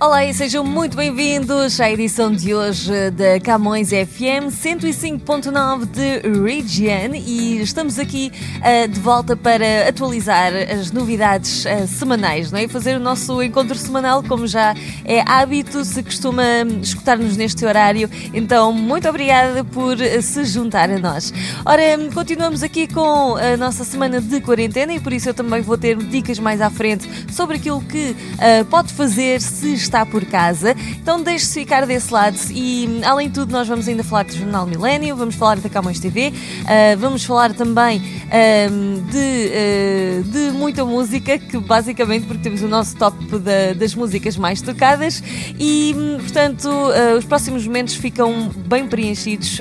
Olá e sejam muito bem-vindos à edição de hoje da Camões FM 105.9 de Region e estamos aqui uh, de volta para atualizar as novidades uh, semanais, não é? Fazer o nosso encontro semanal, como já é hábito, se costuma escutar-nos neste horário. Então, muito obrigada por se juntar a nós. Ora, continuamos aqui com a nossa semana de quarentena e por isso eu também vou ter dicas mais à frente sobre aquilo que uh, pode fazer se está por casa. Então deixe-se ficar desse lado e, além de tudo, nós vamos ainda falar do Jornal Milênio, vamos falar da Camões TV, uh, vamos falar também uh, de, uh, de muita música, que basicamente porque temos o nosso top da, das músicas mais tocadas e, portanto, os próximos momentos ficam bem preenchidos,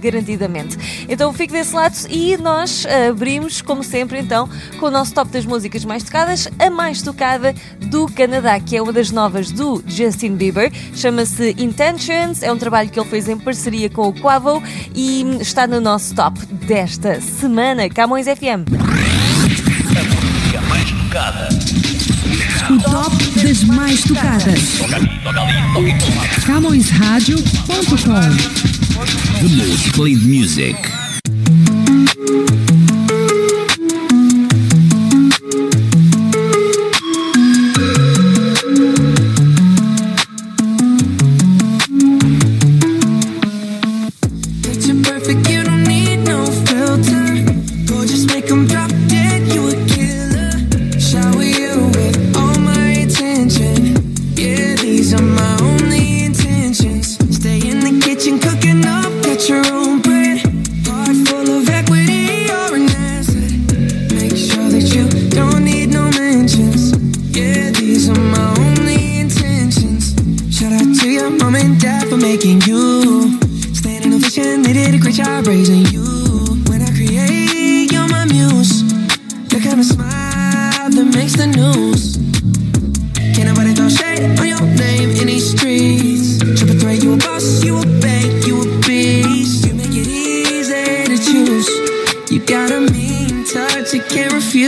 garantidamente. Então fique desse lado e nós abrimos, como sempre, então, com o nosso top das músicas mais tocadas, a mais tocada do Canadá, que é uma das novas do Justin Bieber. Chama-se Intentions, é um trabalho que ele fez em parceria com o Quavo e está no nosso top desta semana. Camões FM. O top das mais tocadas. CamõesRádio.com The most played music.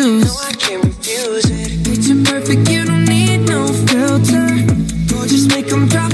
Refuse. No, I can't refuse it. Picture perfect, you don't need no filter. Gorgeous, make 'em drop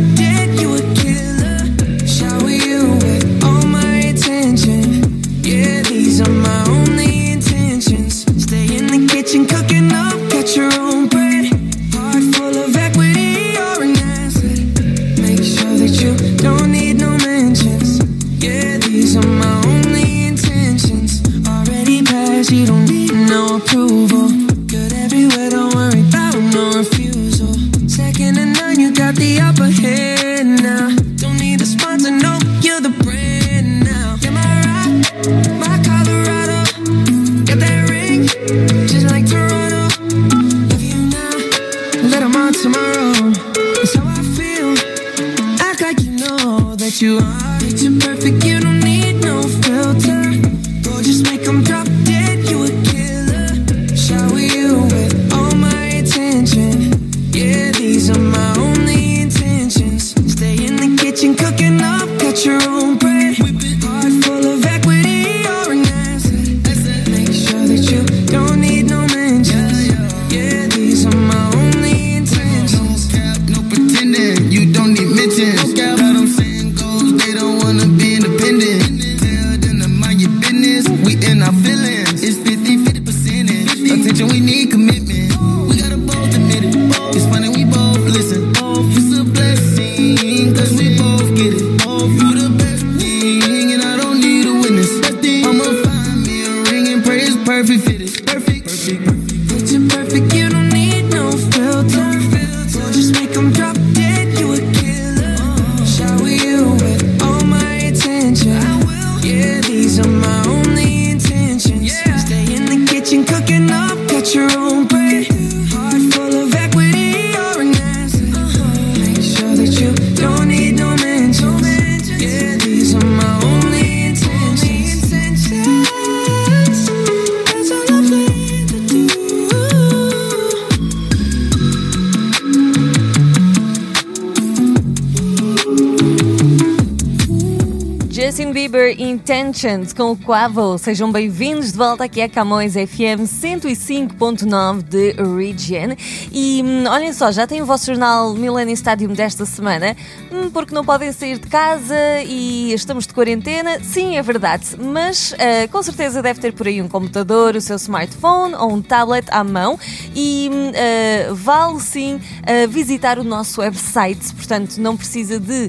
Intentions com o Quavo. Sejam bem-vindos de volta aqui a Camões FM 105.9 de Region. E hum, olhem só, já tem o vosso jornal Millennium Stadium desta semana, hum, porque não podem sair de casa e estamos de quarentena. Sim, é verdade, mas uh, com certeza deve ter por aí um computador, o seu smartphone ou um tablet à mão e uh, vale sim uh, visitar o nosso website. Portanto, não precisa de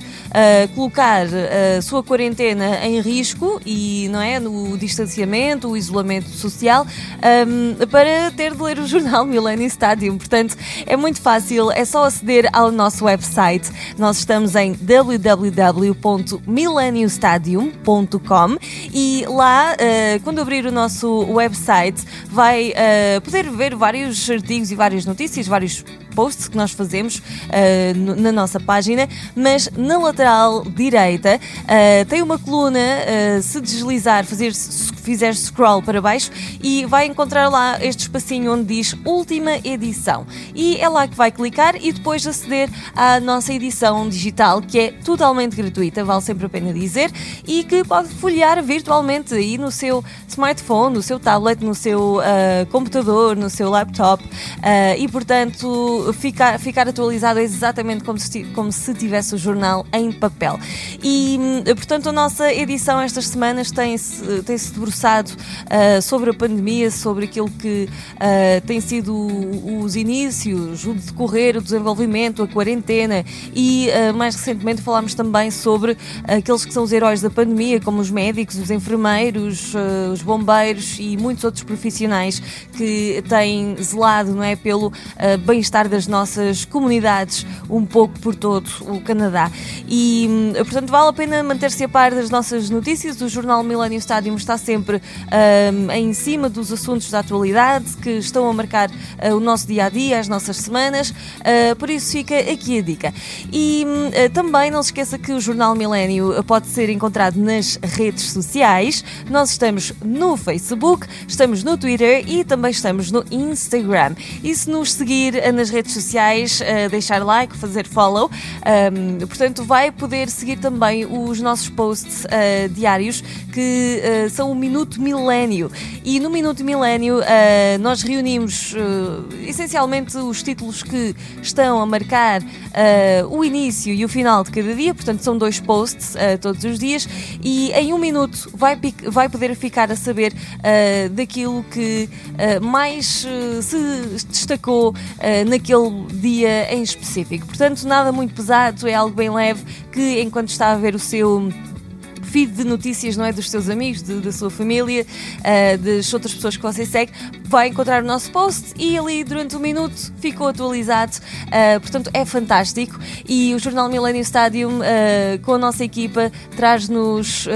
colocar a sua quarentena em risco e não é no distanciamento, o isolamento social um, para ter de ler o jornal Millennium Stadium. Portanto, é muito fácil, é só aceder ao nosso website. Nós estamos em www.millenniumstadium.com e lá, uh, quando abrir o nosso website, vai uh, poder ver vários artigos e várias notícias, vários posts que nós fazemos uh, na nossa página, mas na lateral direita uh, tem uma coluna, uh, se deslizar, fazer, se fizer scroll para baixo e vai encontrar lá este espacinho onde diz última edição. E é lá que vai clicar e depois aceder à nossa edição digital, que é totalmente gratuita, vale sempre a pena dizer, e que pode folhear virtualmente aí no seu smartphone, no seu tablet, no seu computador, no seu laptop e portanto ficar, ficar atualizado exatamente como se, como se tivesse o jornal em papel. E, hum, portanto, a nossa edição estas semanas tem-se tem -se debruçado uh, sobre a pandemia, sobre aquilo que uh, tem sido os inícios, o decorrer, o desenvolvimento, a quarentena e, uh, mais recentemente, falámos também sobre aqueles que são os heróis da pandemia, como os médicos, os enfermeiros, os bombeiros e muitos outros profissionais que têm zelado não é, pelo bem-estar das nossas comunidades um pouco por todo o Canadá. E, hum, portanto, vale a pena manter-se a par das nossas notícias. O jornal Millennium Stadium está sempre um, em cima dos assuntos da atualidade que estão a marcar uh, o nosso dia a dia, as nossas semanas. Uh, por isso, fica aqui a dica. E uh, também não se esqueça que o jornal Milênio pode ser encontrado nas redes sociais. Nós estamos no Facebook, estamos no Twitter e também estamos no Instagram. E se nos seguir nas redes redes sociais, uh, deixar like, fazer follow. Um, portanto, vai poder seguir também os nossos posts uh, diários que uh, são o Minuto Milénio. E no Minuto Milénio nós reunimos essencialmente os títulos que estão a marcar o início e o final de cada dia. Portanto, são dois posts todos os dias. E em um minuto vai, vai poder ficar a saber daquilo que mais se destacou naquele naquele dia em específico. Portanto, nada muito pesado, é algo bem leve que enquanto está a ver o seu feed de notícias, não é? Dos seus amigos, de, da sua família, uh, das outras pessoas que você segue, vai encontrar o nosso post e ali durante um minuto ficou atualizado. Uh, portanto, é fantástico. E o Jornal Millennium Stadium, uh, com a nossa equipa, traz-nos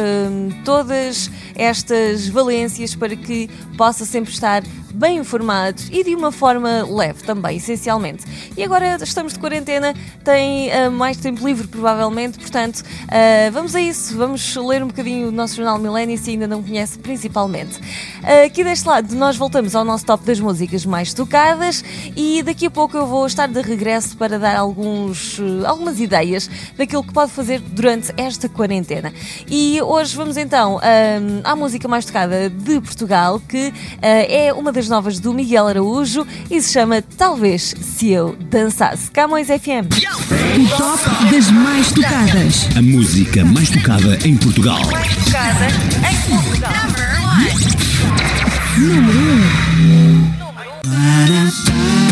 todas estas valências para que possa sempre estar bem informado e de uma forma leve também, essencialmente. E agora estamos de quarentena, tem uh, mais tempo livre provavelmente, portanto, uh, vamos a isso, vamos ler um bocadinho o nosso jornal Millennium se ainda não conhece, principalmente. Aqui deste lado, nós voltamos ao nosso top das músicas mais tocadas e daqui a pouco eu vou estar de regresso para dar alguns, algumas ideias daquilo que pode fazer durante esta quarentena. E hoje vamos então à música mais tocada de Portugal, que é uma das novas do Miguel Araújo e se chama Talvez Se Eu Dançasse. Camões FM. O top das mais tocadas. A música mais tocada em Portugal. Mais tocada em Portugal. Número 1.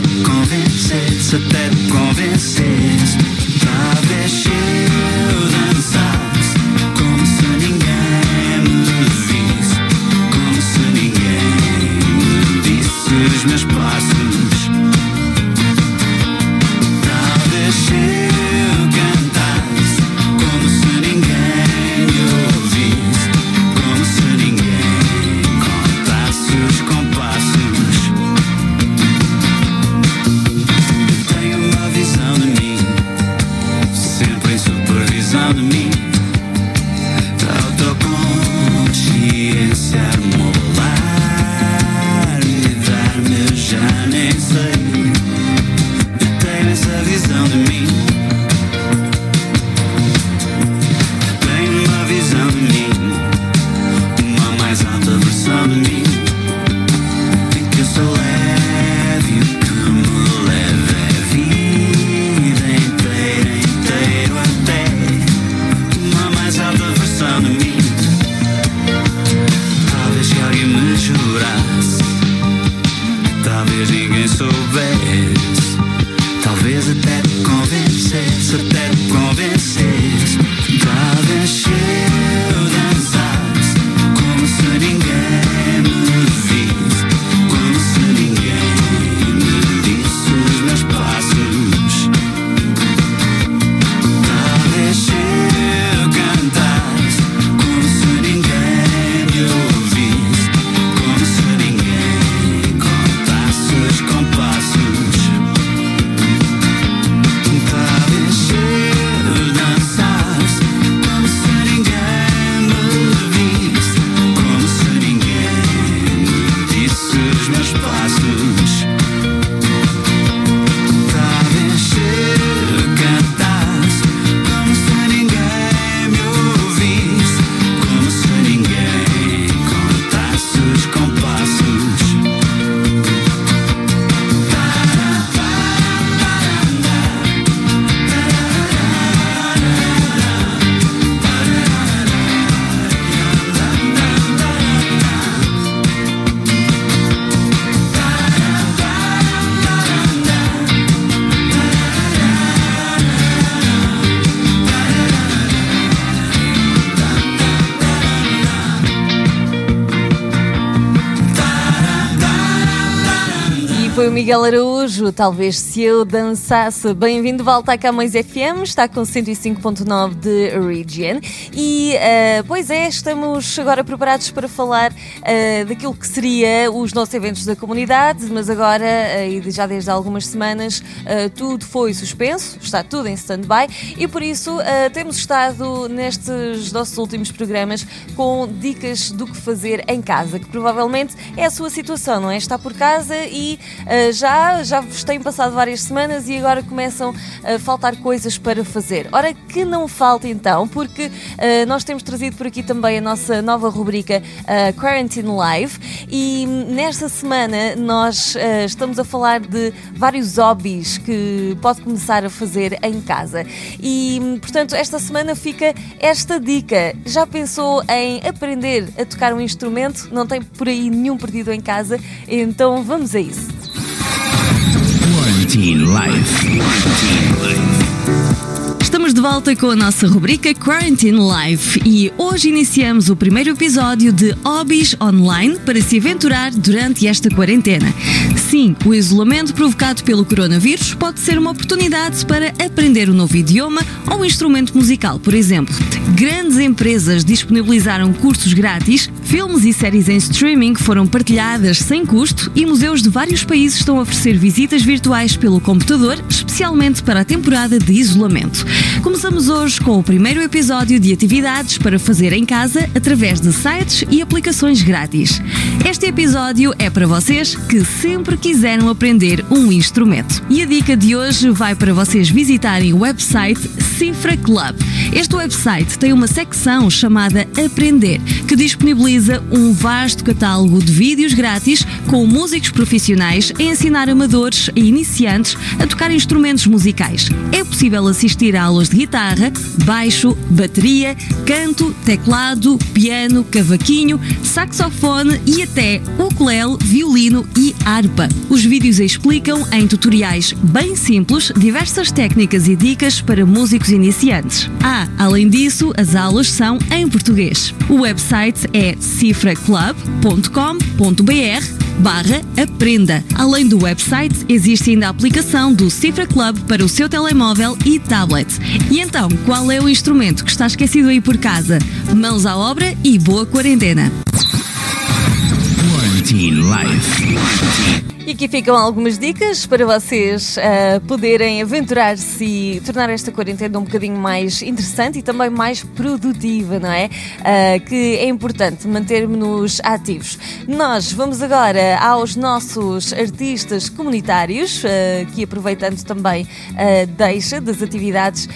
that convinces, that convinces. Miguel Araújo. Talvez se eu dançasse. Bem-vindo de volta à Camões FM. Está com 105.9 de Region. E, uh, pois é, estamos agora preparados para falar uh, daquilo que seria os nossos eventos da comunidade, mas agora, uh, e já desde algumas semanas, tudo foi suspenso, está tudo em stand-by e por isso temos estado nestes nossos últimos programas com dicas do que fazer em casa, que provavelmente é a sua situação, não é? Está por casa e Uh, já, já vos têm passado várias semanas e agora começam a faltar coisas para fazer. Ora, que não falta então, porque uh, nós temos trazido por aqui também a nossa nova rubrica uh, Quarantine Live e nesta semana nós estamos a falar de vários hobbies que pode começar a fazer em casa. E, portanto, esta semana fica esta dica. Já pensou em aprender a tocar um instrumento? Não tem por aí nenhum perdido em casa? Então vamos a isso. Quarantine Life. Quarantine Life. Estamos de volta com a nossa rubrica Quarantine Life e hoje iniciamos o primeiro episódio de Hobbies Online para se aventurar durante esta quarentena. Sim, o isolamento provocado pelo coronavírus pode ser uma oportunidade para aprender um novo idioma ou um instrumento musical, por exemplo. Grandes empresas disponibilizaram cursos grátis, filmes e séries em streaming foram partilhadas sem custo e museus de vários países estão a oferecer visitas virtuais pelo computador, especialmente para a temporada de isolamento. Começamos hoje com o primeiro episódio de atividades para fazer em casa através de sites e aplicações grátis. Este episódio é para vocês que sempre quiseram aprender um instrumento. E a dica de hoje vai para vocês visitarem o website Cifra Club. Este website tem uma secção chamada Aprender, que disponibiliza um vasto catálogo de vídeos grátis com músicos profissionais a ensinar amadores e iniciantes a tocar instrumentos musicais. É possível assistir a aulas de guitarra, baixo, bateria, canto, teclado, piano, cavaquinho, saxofone e até ukulele, violino e harpa. Os vídeos explicam em tutoriais bem simples diversas técnicas e dicas para músicos iniciantes. Ah, além disso, as aulas são em português. O website é cifraclub.com.br barra aprenda. Além do website, existe ainda a aplicação do Cifra Club para o seu telemóvel e tablet. E então, qual é o instrumento que está esquecido aí por casa? Mãos à obra e boa quarentena! E aqui ficam algumas dicas para vocês uh, poderem aventurar-se e tornar esta quarentena um bocadinho mais interessante e também mais produtiva, não é? Uh, que é importante mantermos-nos ativos. Nós vamos agora aos nossos artistas comunitários, uh, que aproveitando também deixa das atividades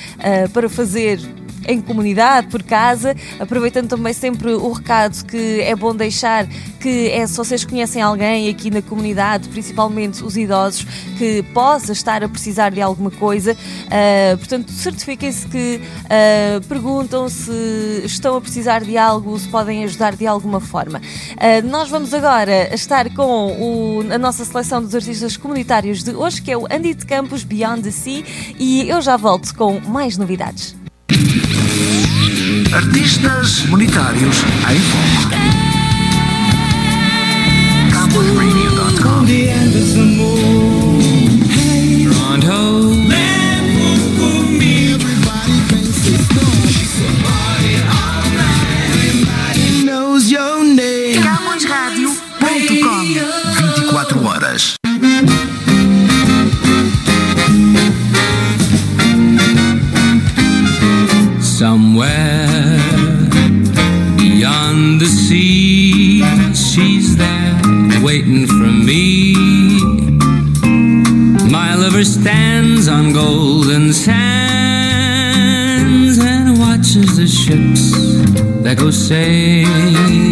para fazer em comunidade, por casa, aproveitando também sempre o recado que é bom deixar que é se vocês conhecem alguém aqui na comunidade, principalmente os idosos, que possa estar a precisar de alguma coisa, uh, portanto, certifiquem-se que uh, perguntam se estão a precisar de algo, se podem ajudar de alguma forma. Uh, nós vamos agora estar com o, a nossa seleção dos artistas comunitários de hoje, que é o Andy de Campos Beyond the Sea, e eu já volto com mais novidades. Artistas monetários em foco. Lego say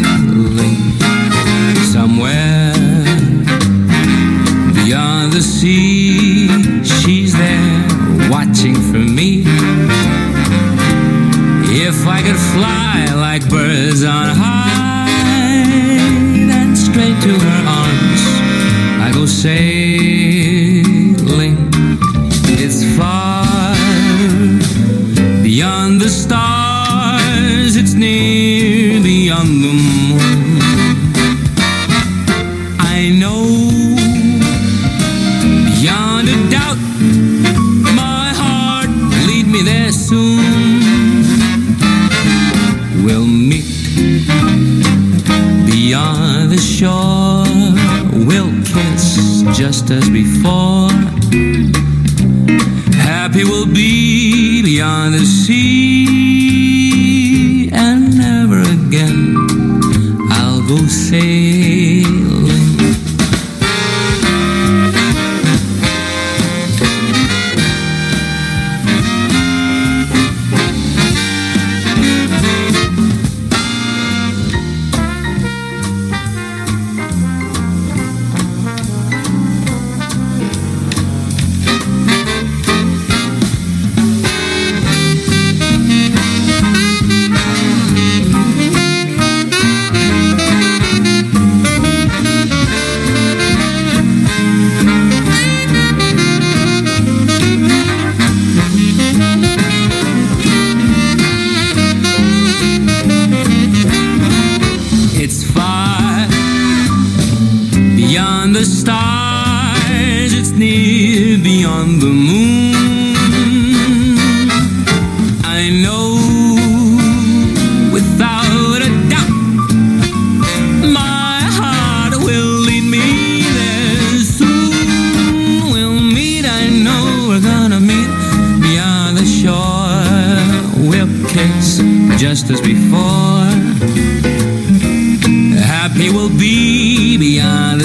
will be beyond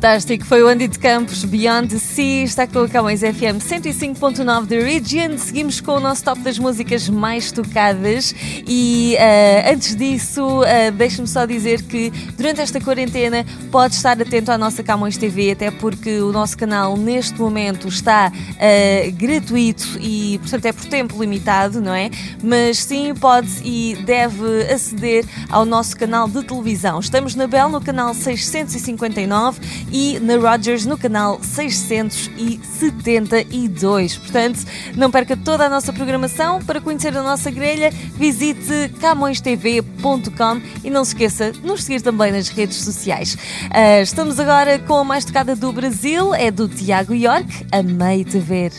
Fantástico, foi o Andy de Campos, Beyond the Sea, está com a Camões FM 105.9 da Region. Seguimos com o nosso top das músicas mais tocadas e ah, antes disso, uh, deixe-me só dizer que durante esta quarentena pode estar atento à nossa Camões TV, até porque o nosso canal neste momento está ah, gratuito e, portanto, é por tempo limitado, não é? Mas sim, pode e deve aceder ao nosso canal de televisão. Estamos na Bell no canal 659 e na Rogers no canal 672. Portanto, não perca toda a nossa programação. Para conhecer a nossa grelha, visite camõestv.com e não se esqueça de nos seguir também nas redes sociais. Ah, estamos agora com a mais tocada do Brasil, é do Tiago York, Amei-te ver.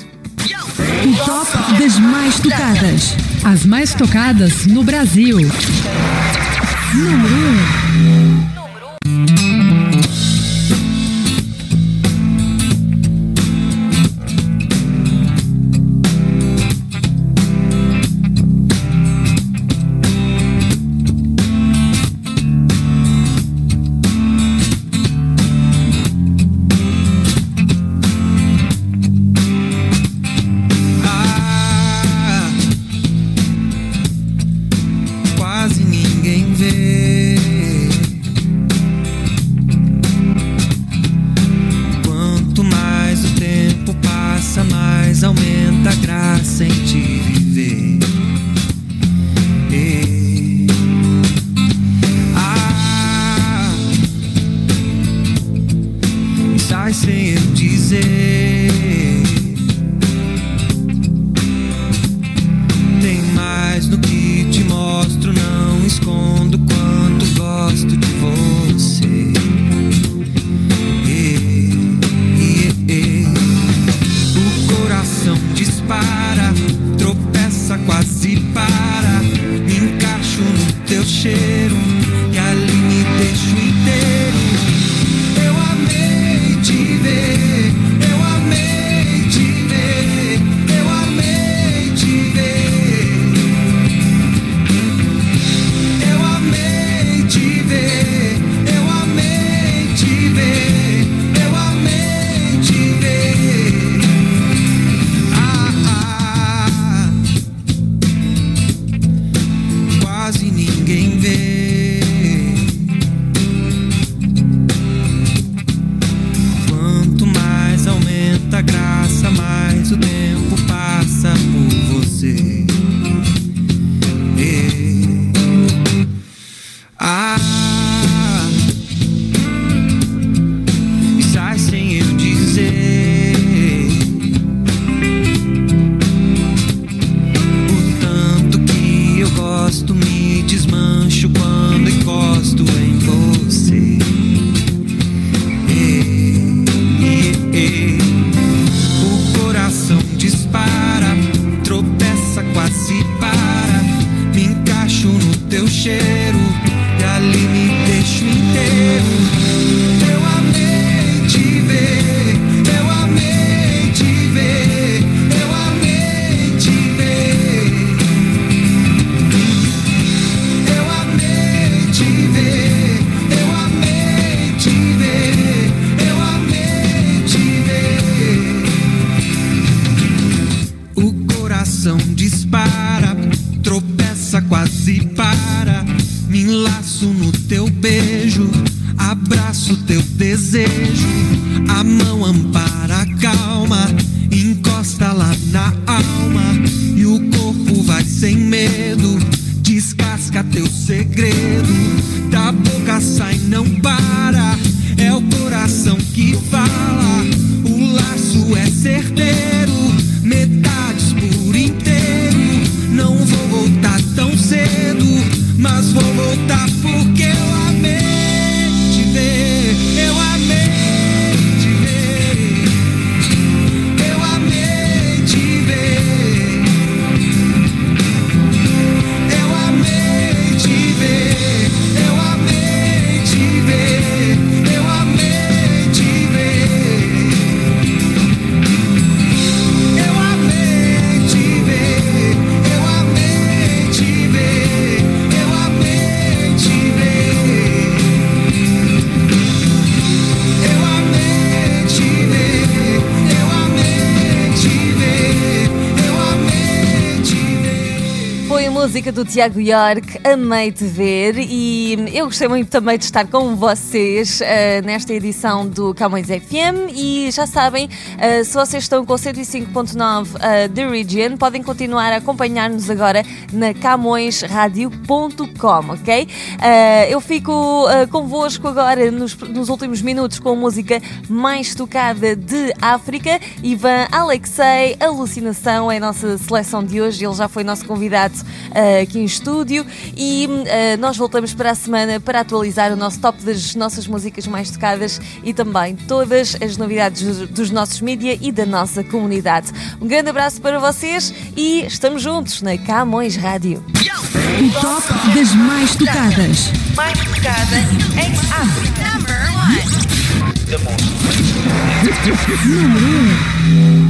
O top das mais tocadas. As mais tocadas no Brasil. Número 1. Graça em te viver. certeza. Música do Tiago York, amei te ver e eu gostei muito também de estar com vocês eh, nesta edição do Camões FM e já sabem, eh, se vocês estão com 105.9 uh, The Region, podem continuar a acompanhar-nos agora na camõesradio.com, ok? Eh, eu fico uh, convosco agora nos, nos últimos minutos com a música mais tocada de África, Ivan Alexei, Alucinação é a nossa seleção de hoje, ele já foi nosso convidado uh, aqui em estúdio e hum, eh, nós voltamos para a semana para atualizar o nosso top das nossas músicas mais tocadas e também todas as novidades dos nossos mídia e da nossa comunidade. Um grande abraço para vocês e estamos juntos na Camões Rádio. O top das mais tocadas. Mais tocadas em África. Número 1.